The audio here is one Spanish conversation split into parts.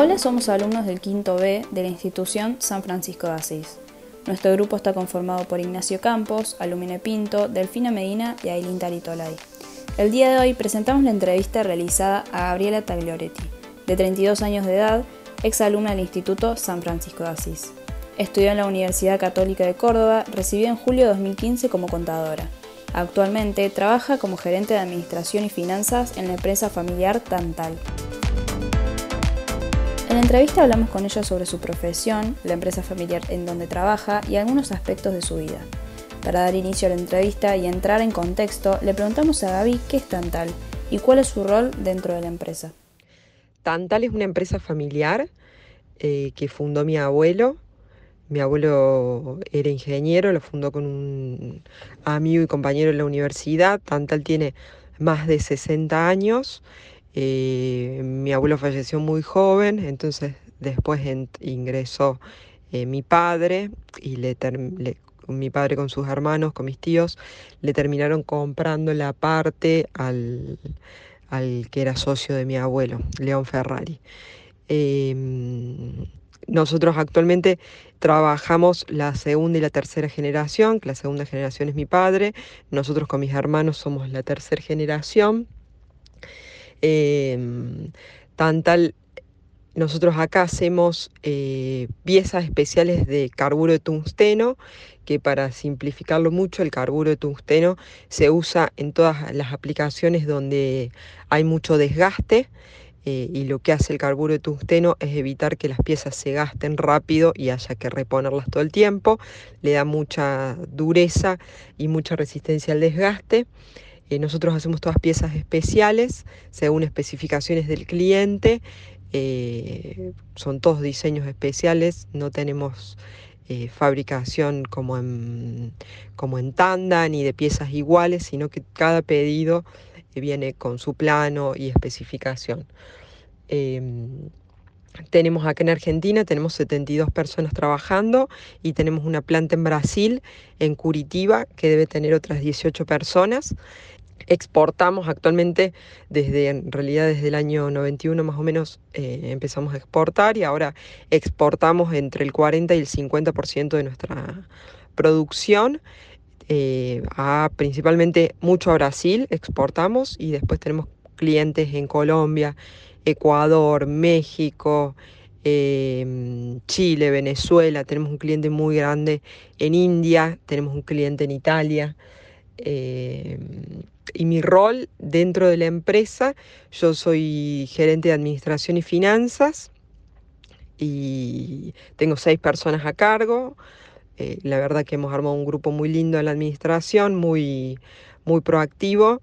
Hola, somos alumnos del quinto B de la institución San Francisco de Asís. Nuestro grupo está conformado por Ignacio Campos, Alumine Pinto, Delfina Medina y Ailín Taritolay. El día de hoy presentamos la entrevista realizada a Gabriela Taglioretti, de 32 años de edad, ex alumna del Instituto San Francisco de Asís. Estudió en la Universidad Católica de Córdoba, recibió en julio de 2015 como contadora. Actualmente trabaja como gerente de Administración y Finanzas en la empresa familiar Tantal. En la entrevista hablamos con ella sobre su profesión, la empresa familiar en donde trabaja y algunos aspectos de su vida. Para dar inicio a la entrevista y entrar en contexto, le preguntamos a Gaby qué es Tantal y cuál es su rol dentro de la empresa. Tantal es una empresa familiar eh, que fundó mi abuelo. Mi abuelo era ingeniero, lo fundó con un amigo y compañero en la universidad. Tantal tiene más de 60 años eh, mi abuelo falleció muy joven, entonces después ingresó eh, mi padre y mi padre con sus hermanos, con mis tíos, le terminaron comprando la parte al, que era socio de mi abuelo, León Ferrari. Em, nosotros actualmente trabajamos la segunda y la tercera generación, la segunda generación es mi padre, nosotros con mis hermanos somos la tercera generación. Em, Tantal, nosotros acá hacemos eh, piezas especiales de carburo de tungsteno, que para simplificarlo mucho, el carburo de tungsteno se usa en todas las aplicaciones donde hay mucho desgaste. Eh, y lo que hace el carburo de tungsteno es evitar que las piezas se gasten rápido y haya que reponerlas todo el tiempo. Le da mucha dureza y mucha resistencia al desgaste. Eh, nosotros hacemos todas piezas especiales según especificaciones del cliente. Eh, son todos diseños especiales, no tenemos eh, fabricación como en, como en tanda ni de piezas iguales, sino que cada pedido viene con su plano y especificación. Em, tenemos acá en Argentina, tenemos 72 personas trabajando y tenemos una planta en Brasil, en Curitiba, que debe tener otras 18 personas exportamos actualmente desde, en realidad desde el año 91 más o menos eh, empezamos a exportar y ahora exportamos entre el 40 y el 50% de nuestra producción. Eh, a principalmente mucho a Brasil exportamos y después tenemos clientes en Colombia, Ecuador, México, em, Chile, Venezuela, tenemos un cliente muy grande en India, tenemos un cliente en Italia. Y mi rol dentro de la empresa, yo soy gerente de administración y finanzas y tengo seis personas a cargo. Eh, la verdad que hemos armado un grupo muy lindo en la administración, muy, muy proactivo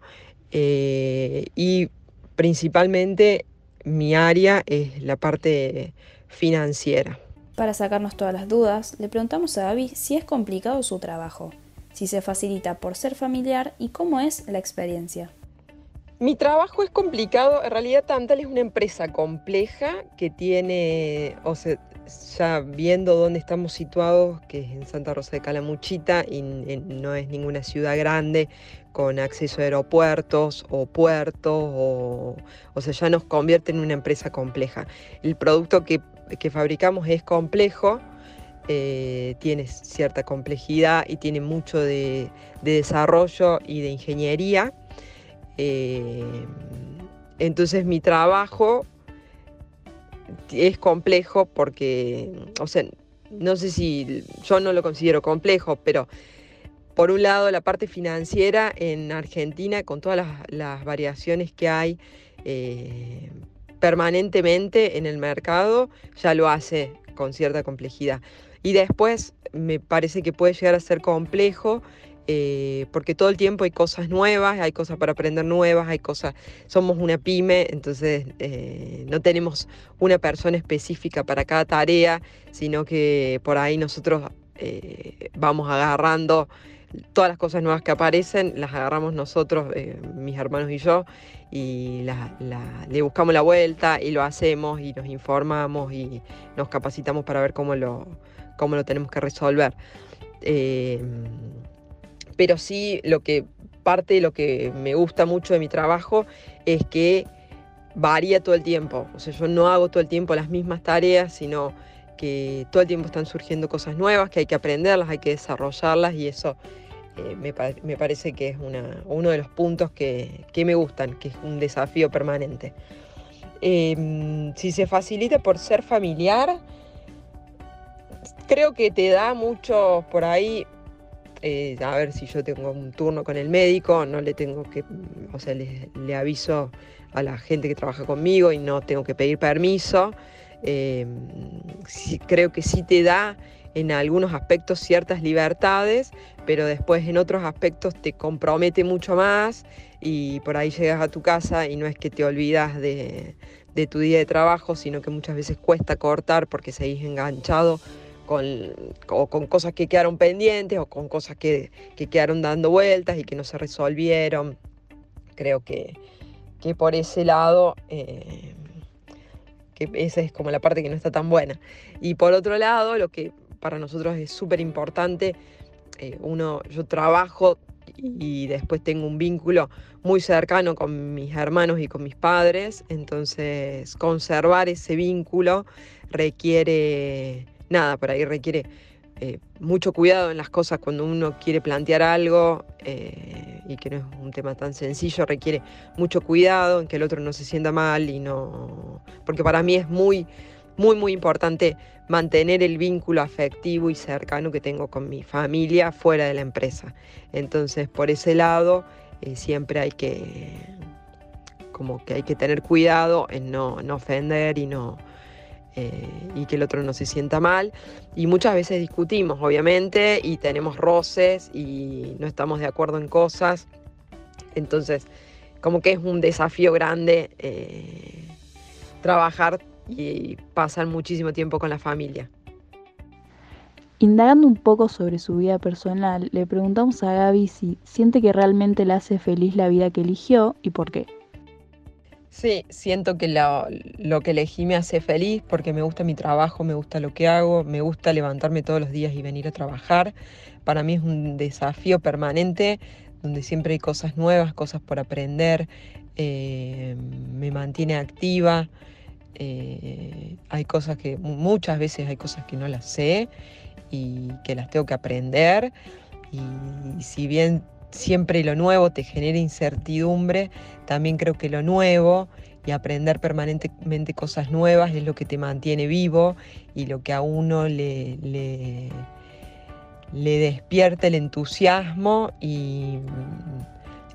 eh, y principalmente mi área es la parte financiera. Para sacarnos todas las dudas, le preguntamos a David si es complicado su trabajo si se facilita por ser familiar y cómo es la experiencia. Mi trabajo es complicado, en realidad Tantal es una empresa compleja que tiene, o sea, ya viendo dónde estamos situados, que es en Santa Rosa de Calamuchita y no es ninguna ciudad grande con acceso a aeropuertos o puertos, o, o sea, ya nos convierte en una empresa compleja. El producto que, que fabricamos es complejo, eh, tiene cierta complejidad y tiene mucho de, desarrollo y de ingeniería. Eh, entonces mi trabajo es complejo porque, o sea, no sé si yo no lo considero complejo, pero por un lado la parte financiera en Argentina, con todas las, variaciones que hay eh, permanentemente en el mercado, ya lo hace con cierta complejidad. Y después me parece que puede llegar a ser complejo eh, porque todo el tiempo hay cosas nuevas, hay cosas para aprender nuevas, hay cosas, somos una pyme, entonces eh, no tenemos una persona específica para cada tarea, sino que por ahí nosotros eh, vamos agarrando todas las cosas nuevas que aparecen, las agarramos nosotros, mis hermanos y yo, y le buscamos la vuelta y lo hacemos y nos informamos y nos capacitamos para ver cómo lo cómo lo tenemos que resolver. Eh, pero sí, lo que parte de lo que me gusta mucho de mi trabajo es que varía todo el tiempo. O sea, yo no hago todo el tiempo las mismas tareas, sino que todo el tiempo están surgiendo cosas nuevas, que hay que aprenderlas, hay que desarrollarlas y eso eh, me, parece que es uno de los puntos que, me gustan, que es un desafío permanente. Em, si se facilita por ser familiar, creo que te da mucho por ahí. Eh, a ver si yo tengo un turno con el médico, no le tengo que, o sea, le aviso a la gente que trabaja conmigo y no tengo que pedir permiso. Em, creo que sí te da en algunos aspectos ciertas libertades, pero después en otros aspectos te compromete mucho más y por ahí llegas a tu casa y no es que te olvidas de, tu día de trabajo, sino que muchas veces cuesta cortar porque seguís enganchado con, con cosas que quedaron pendientes o con cosas que, que, quedaron dando vueltas y que no se resolvieron. Creo que, que por ese lado, eh, que esa es como la parte que no está tan buena. Y por otro lado, lo que para nosotros es súper importante, eh, uno, yo trabajo y después tengo un vínculo muy cercano con mis hermanos y con mis padres, entonces conservar ese vínculo requiere, nada, por ahí requiere eh, mucho cuidado en las cosas cuando uno quiere plantear algo eh, y que no es un tema tan sencillo, requiere mucho cuidado en que el otro no se sienta mal y no. Porque para mí es muy, muy, muy importante mantener el vínculo afectivo y cercano que tengo con mi familia fuera de la empresa. Entonces, por ese lado, eh, siempre hay que como que hay que tener cuidado en no, no ofender y no, eh, y que el otro no se sienta mal. Y muchas veces discutimos, obviamente, y tenemos roces y no estamos de acuerdo en cosas. Entonces, como que es un desafío grande eh, trabajar y pasar muchísimo tiempo con la familia. Indagando un poco sobre su vida personal, le preguntamos a Gaby si siente que realmente le hace feliz la vida que eligió y por qué. Sí, siento que lo, que elegí me hace feliz porque me gusta mi trabajo, me gusta lo que hago, me gusta levantarme todos los días y venir a trabajar. Para mí es un desafío permanente donde siempre hay cosas nuevas, cosas por aprender, eh, me mantiene activa. Eh, hay cosas que muchas veces hay cosas que no las sé y que las tengo que aprender. Y si bien siempre lo nuevo te genera incertidumbre, también creo que lo nuevo y aprender permanentemente cosas nuevas es lo que te mantiene vivo y lo que a uno le, despierta el entusiasmo y,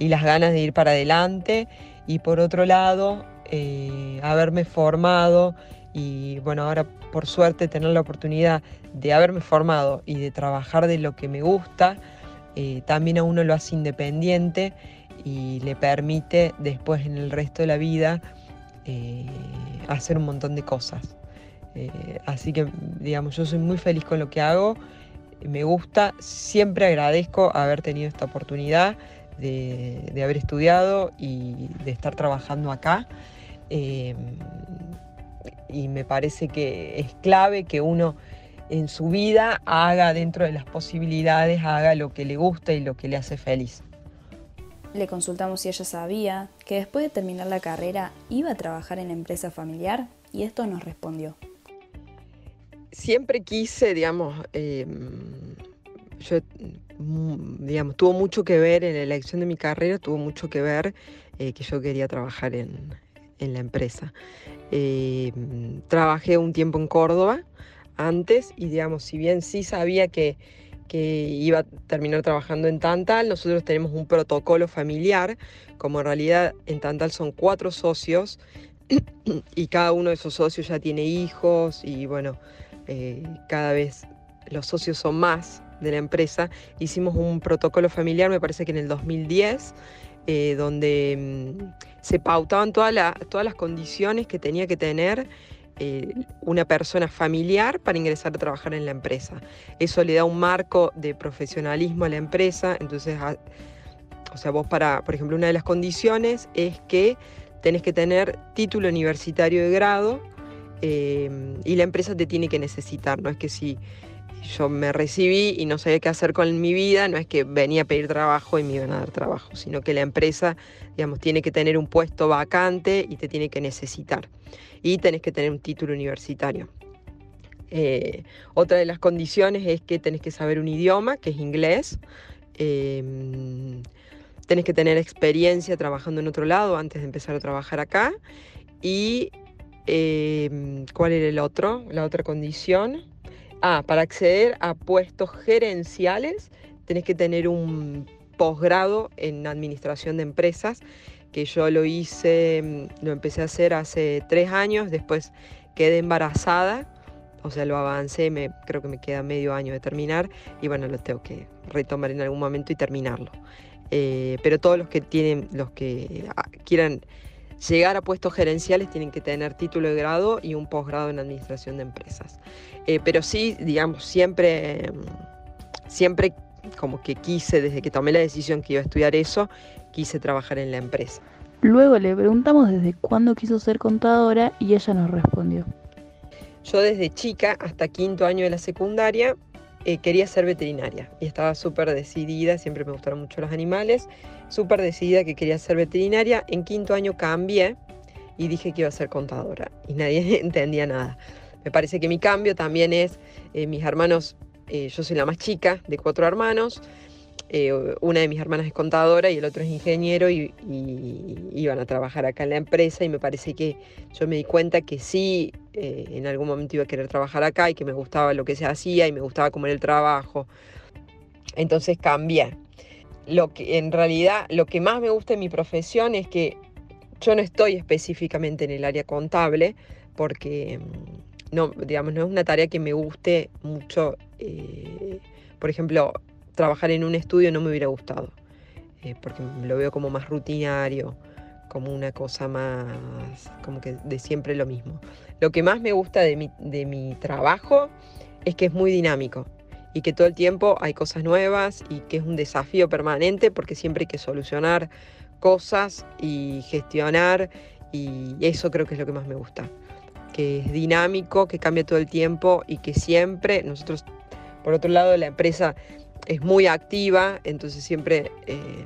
las ganas de ir para adelante. Y por otro lado, eh, haberme formado y bueno, ahora por suerte tener la oportunidad de haberme formado y de trabajar de lo que me gusta, eh, también a uno lo hace independiente y le permite después en el resto de la vida eh, hacer un montón de cosas. Eh, así que, digamos, yo soy muy feliz con lo que hago, me gusta, siempre agradezco haber tenido esta oportunidad de, haber estudiado y de estar trabajando acá. y me parece que es clave que uno en su vida haga dentro de las posibilidades, haga lo que le gusta y lo que le hace feliz. Le consultamos si ella sabía que después de terminar la carrera iba a trabajar en la empresa familiar y esto nos respondió. Siempre quise, digamos, em, yo, mm, digamos, tuvo mucho que ver en la elección de mi carrera, tuvo mucho que ver eh, que yo quería trabajar en, la empresa. Em, trabajé un tiempo en Córdoba, antes y digamos, si bien sí sabía que, iba a terminar trabajando en Tantal, nosotros tenemos un protocolo familiar, como en realidad en Tantal son cuatro socios y cada uno de esos socios ya tiene hijos y bueno, eh, cada vez los socios son más de la empresa. Hicimos un protocolo familiar, me parece que en el 2010, eh, donde mm, se pautaban todas las condiciones que tenía que tener eh, una persona familiar para ingresar a trabajar en la empresa. Eso le da un marco de profesionalismo a la empresa, entonces, o sea, vos para, por ejemplo, una de las condiciones es que tenés que tener título universitario de grado eh, y la empresa te tiene que necesitar, no es que si yo me recibí y no sabía qué hacer con mi vida, no es que venía a pedir trabajo y me iban a dar trabajo, sino que la empresa, digamos, tiene que tener un puesto vacante y te tiene que necesitar. Y tenés que tener un título universitario. Eh, otra de las condiciones es que tenés que saber un idioma, que es inglés. Em, tenés que tener experiencia trabajando en otro lado antes de empezar a trabajar acá. Y em, ¿cuál era el otro? La otra condición. Ah, para acceder a puestos gerenciales tenés que tener un posgrado en administración de empresas, que yo lo hice, em, lo empecé a hacer hace tres años, después quedé embarazada o sea, lo avancé, creo que me queda medio año de terminar y bueno, lo tengo que retomar en algún momento y terminarlo. Eh, pero todos los que tienen, los que ah, quieran llegar a puestos gerenciales tienen que tener título de grado y un posgrado en administración de empresas. Eh, pero sí, digamos, siempre, siempre como que quise, desde que tomé la decisión que iba a estudiar eso, quise trabajar en la empresa. Luego le preguntamos desde cuándo quiso ser contadora y ella nos respondió. Yo desde chica hasta quinto año de la secundaria eh, quería ser veterinaria y estaba súper decidida, siempre me gustaron mucho los animales, súper decidida que quería ser veterinaria. En quinto año cambié y dije que iba a ser contadora y nadie entendía nada. Me parece que mi cambio también es, eh, mis hermanos, eh, yo soy la más chica de cuatro hermanos, eh, una de mis hermanas es contadora y el otro es ingeniero y, iban a trabajar acá en la empresa y me parece que yo me di cuenta que sí, eh, en algún momento iba a querer trabajar acá y que me gustaba lo que se hacía y me gustaba cómo era el trabajo. Entonces cambié. Lo que en realidad lo que más me gusta en mi profesión es que yo no estoy específicamente en el área contable porque mm, no, digamos, no es una tarea que me guste mucho. Eh, por ejemplo, trabajar en un estudio no me hubiera gustado, eh, porque lo veo como más rutinario, como una cosa más, como que de siempre lo mismo. Lo que más me gusta de mi, de mi trabajo es que es muy dinámico y que todo el tiempo hay cosas nuevas y que es un desafío permanente porque siempre hay que solucionar cosas y gestionar y eso creo que es lo que más me gusta, que es dinámico, que cambia todo el tiempo y que siempre nosotros, por otro lado, la empresa es muy activa, entonces siempre eh,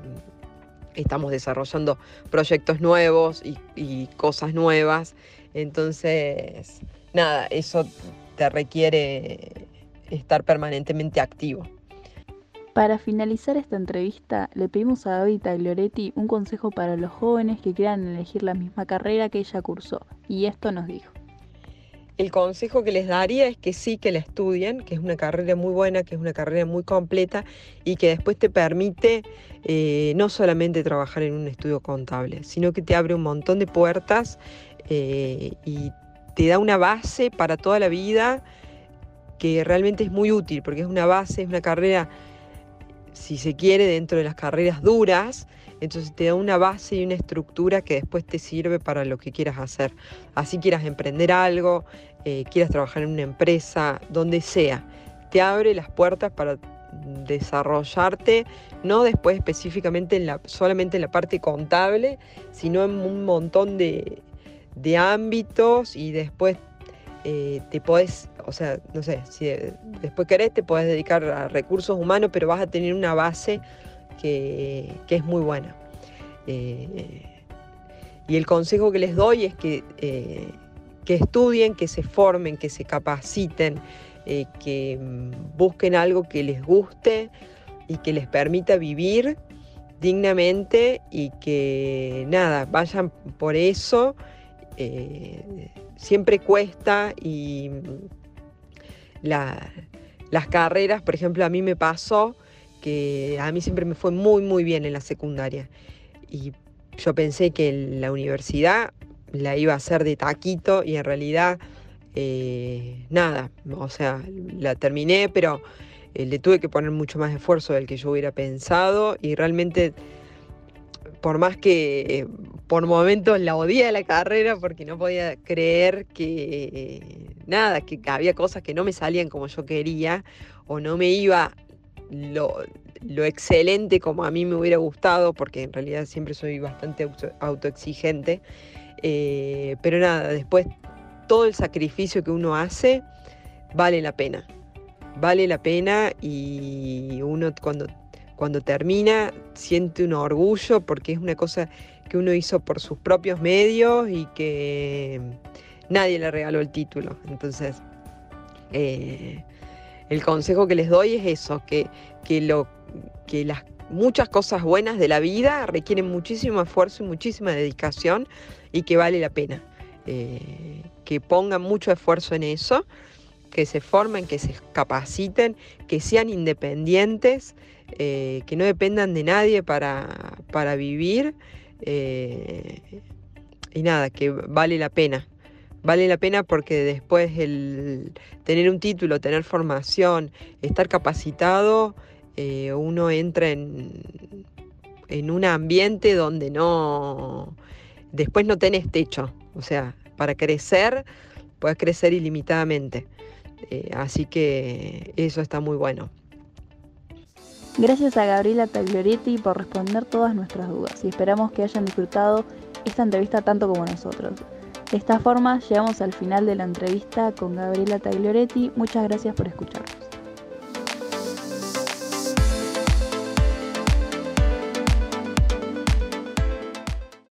estamos desarrollando proyectos nuevos y, cosas nuevas. Entonces, nada, eso te requiere estar permanentemente activo. Para finalizar esta entrevista, le pedimos a David Taglioretti un consejo para los jóvenes que quieran elegir la misma carrera que ella cursó, y esto nos dijo. El consejo que les daría es que sí que la estudien, que es una carrera muy buena, que es una carrera muy completa y que después te permite eh, no solamente trabajar en un estudio contable, sino que te abre un montón de puertas eh, y te da una base para toda la vida que realmente es muy útil, porque es una base, es una carrera, si se quiere, dentro de las carreras duras, entonces te da una base y una estructura que después te sirve para lo que quieras hacer. Así quieras emprender algo, eh, quieras trabajar en una empresa, donde sea. Te abre las puertas para desarrollarte, no después específicamente en la, solamente en la parte contable, sino en un montón de, ámbitos y después eh, te podés, o sea, no sé, si después querés te podés dedicar a recursos humanos, pero vas a tener una base que, es muy buena. Eh, y el consejo que les doy es que, eh, que estudien, que se formen, que se capaciten, que mm, busquen algo que les guste y que les permita vivir dignamente y que nada, vayan por eso. Siempre cuesta y mm, las carreras, por ejemplo, a mí me pasó que a mí siempre me fue muy, muy bien en la secundaria. Y yo pensé que la universidad la iba a hacer de taquito y en realidad eh, nada, o sea, la terminé, pero eh, le tuve que poner mucho más esfuerzo del que yo hubiera pensado y realmente, por más que por momentos la odié la carrera porque no podía creer que nada, que había cosas que no me salían como yo quería o no me iba lo, excelente como a mí me hubiera gustado, porque en realidad siempre soy bastante autoexigente. Eh, pero nada, después todo el sacrificio que uno hace vale la pena. vale la pena y uno cuando, cuando termina siente un orgullo porque es una cosa que uno hizo por sus propios medios y que nadie le regaló el título. Entonces, eh, el consejo que les doy es eso, que, que las muchas cosas buenas de la vida requieren muchísimo esfuerzo y muchísima dedicación y que vale la pena. Eh, que pongan mucho esfuerzo en eso, que se formen, que se capaciten, que sean independientes, eh, que no dependan de nadie para, para vivir. y nada, que vale la pena vale la pena porque después el tener un título, tener formación, estar capacitado, eh, uno entra en, en un ambiente donde no, después no tenés techo, o sea, para crecer, puedes crecer ilimitadamente. Eh, así que eso está muy bueno. Gracias a Gabriela Taglioretti por responder todas nuestras dudas y esperamos que hayan disfrutado esta entrevista tanto como nosotros. De esta forma llegamos al final de la entrevista con Gabriela Taglioretti. Muchas gracias por escucharnos.